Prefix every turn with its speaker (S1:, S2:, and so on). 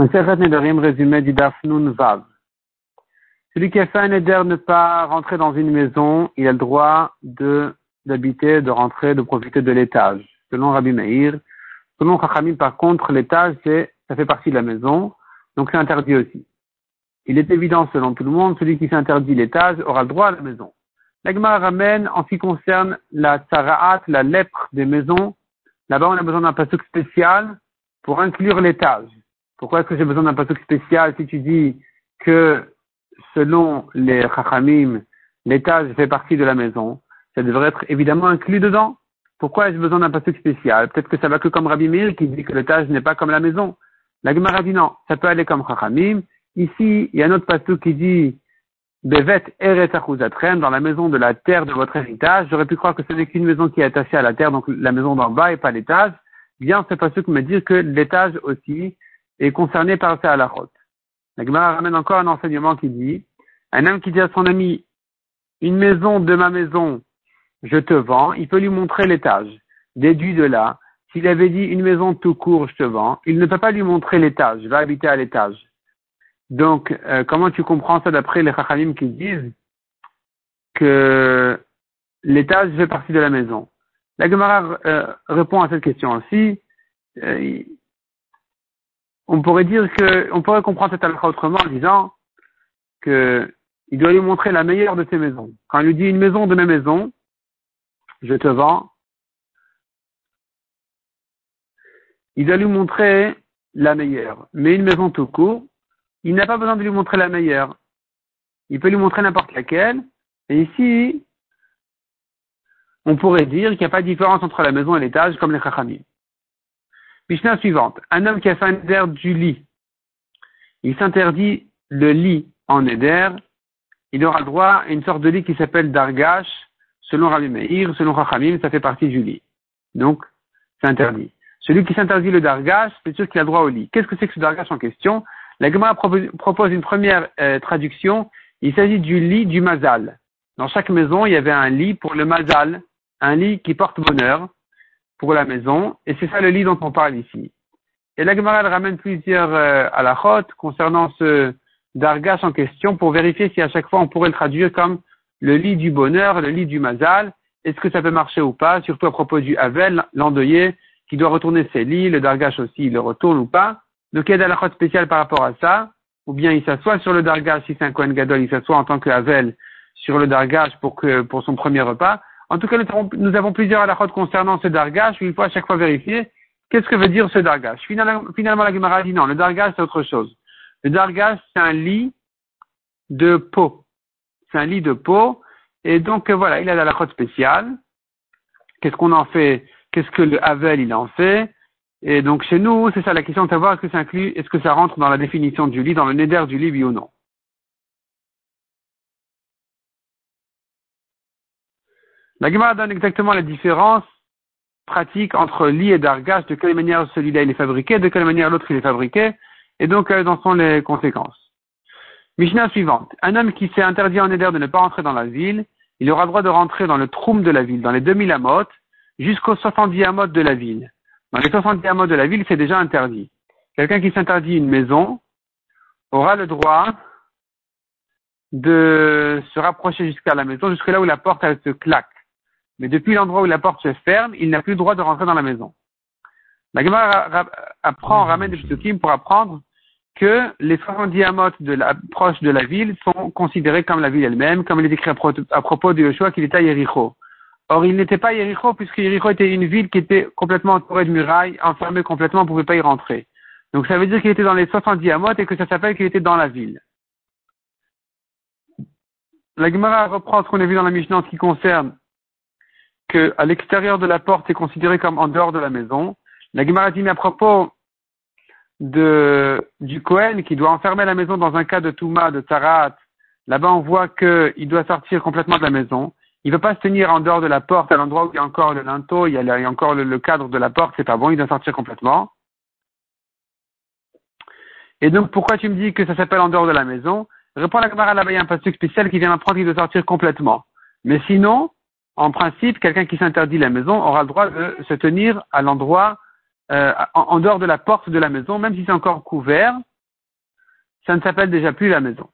S1: Résumé du Vav. Celui qui a fait un ne pas rentrer dans une maison, il a le droit d'habiter, de rentrer, de profiter de l'étage. Selon Rabbi Meir. Selon Chachamim, par contre, l'étage, ça fait partie de la maison, donc c'est interdit aussi. Il est évident, selon tout le monde, celui qui s'interdit l'étage aura le droit à la maison. L'Agma ramène, en ce qui concerne la tsaraat, la lèpre des maisons, là-bas on a besoin d'un pasuk spécial pour inclure l'étage. Pourquoi est-ce que j'ai besoin d'un pasuk spécial si tu dis que selon les chachamim, l'étage fait partie de la maison Ça devrait être évidemment inclus dedans. Pourquoi ai-je besoin d'un pasuk spécial? Peut-être que ça va que comme Rabbi Meir qui dit que l'étage n'est pas comme la maison. La Gemara dit non, ça peut aller comme chachamim. Ici, il y a un autre pasuk qui dit Bevet eret dans la maison de la terre de votre héritage. J'aurais pu croire que ce n'est qu'une maison qui est attachée à la terre, donc la maison d'en bas et pas l'étage. Bien, ce pasuk me dit que l'étage aussi est concerné par la route. La Gemara ramène encore un enseignement qui dit, un homme qui dit à son ami, une maison de ma maison, je te vends, il peut lui montrer l'étage. Déduit de là, s'il avait dit une maison tout court, je te vends, il ne peut pas lui montrer l'étage, va habiter à l'étage. Donc, euh, comment tu comprends ça d'après les Chachamim qui disent que l'étage fait partie de la maison? La Gemara euh, répond à cette question aussi. Euh, on pourrait dire que, on pourrait comprendre cette halakha autrement en disant que il doit lui montrer la meilleure de ses maisons. Quand il lui dit une maison de mes maisons, je te vends, il doit lui montrer la meilleure. Mais une maison tout court, il n'a pas besoin de lui montrer la meilleure. Il peut lui montrer n'importe laquelle. Et ici, on pourrait dire qu'il n'y a pas de différence entre la maison et l'étage comme les chachamim. Mishnah suivante. Un homme qui a fait un éder du lit. Il s'interdit le lit en éder. Il aura droit à une sorte de lit qui s'appelle dargash. Selon Rabbi Meir, selon Chachamim, ça fait partie du lit. Donc, c'est interdit. Celui qui s'interdit le dargash, c'est sûr qu'il a droit au lit. Qu'est-ce que c'est que ce dargash en question? La Gemara propose une première euh, traduction. Il s'agit du lit du mazal. Dans chaque maison, il y avait un lit pour le mazal, un lit qui porte bonheur pour la maison, et c'est ça le lit dont on parle ici. Et la Gemara ramène plusieurs euh, halachot concernant ce dargash en question pour vérifier si à chaque fois on pourrait le traduire comme le lit du bonheur, le lit du mazal, est-ce que ça peut marcher ou pas, surtout à propos du Havel, l'endeuillé, qui doit retourner ses lits, le dargash aussi, il le retourne ou pas. Donc il y a des halachot spéciales par rapport à ça, ou bien il s'assoit sur le dargash, si c'est un Kohen Gadol, il s'assoit en tant que Havel sur le dargash pour, que, pour son premier repas, en tout cas, nous avons, plusieurs alakhot concernant ce dargash, où il faut à chaque fois vérifier qu'est-ce que veut dire ce dargash? Finalement, la Gemara dit non, le dargash c'est autre chose. Le dargash c'est un lit de peau. C'est un lit de peau. Et donc voilà, il a la spéciale. Qu'est-ce qu'on en fait? Qu'est-ce que le Havel il en fait? Et donc chez nous, c'est ça la question de savoir est-ce que ça inclut, est-ce que ça rentre dans la définition du lit, dans le neder du lit, oui ou non. La Gemara donne exactement la différence pratique entre lit et dargash, de quelle manière celui-là il est fabriqué, de quelle manière l'autre il est fabriqué, et donc quelles en sont les conséquences. Mishnah suivante. Un homme qui s'est interdit en éder de ne pas rentrer dans la ville, il aura droit de rentrer dans le troum de la ville, dans les 2000 amotes, jusqu'aux 70 amotes de la ville. Dans les 70 amotes de la ville, c'est déjà interdit. Quelqu'un qui s'interdit une maison aura le droit de se rapprocher jusqu'à la maison, jusqu'à là où la porte elle, se claque mais depuis l'endroit où la porte se ferme, il n'a plus le droit de rentrer dans la maison. La Gemara apprend, ramène des psukim pour apprendre que les 70 amotes de la, proche de la ville sont considérés comme la ville elle-même, comme il est écrit à, propos de Yoshua qu'il était à Yericho. Or, il n'était pas à Yericho puisque Yericho était une ville qui était complètement entourée de murailles, enfermée complètement, on ne pouvait pas y rentrer. Donc ça veut dire qu'il était dans les 70 amotes et que ça s'appelle qu'il était dans la ville. La Gemara reprend ce qu'on a vu dans la Mishnah en ce qui concerne qu'à l'extérieur de la porte est considéré comme en dehors de la maison. La Gemara dit, mais à propos de, du Kohen qui doit enfermer la maison dans un cas de Touma, de Tarat, là-bas on voit qu'il doit sortir complètement de la maison. Il ne veut pas se tenir en dehors de la porte, à l'endroit où il y a encore le linteau, il y a, encore le, cadre de la porte, c'est pas bon, il doit sortir complètement. Et donc, pourquoi tu me dis que ça s'appelle en dehors de la maison? Réponds la Gemara là-bas, il y a un passage spécial qui vient m'apprendre qu'il doit sortir complètement. Mais sinon, en principe, quelqu'un qui s'interdit la maison aura le droit de se tenir à l'endroit euh, en, dehors de la porte de la maison, même si c'est encore couvert, ça ne s'appelle déjà plus la maison.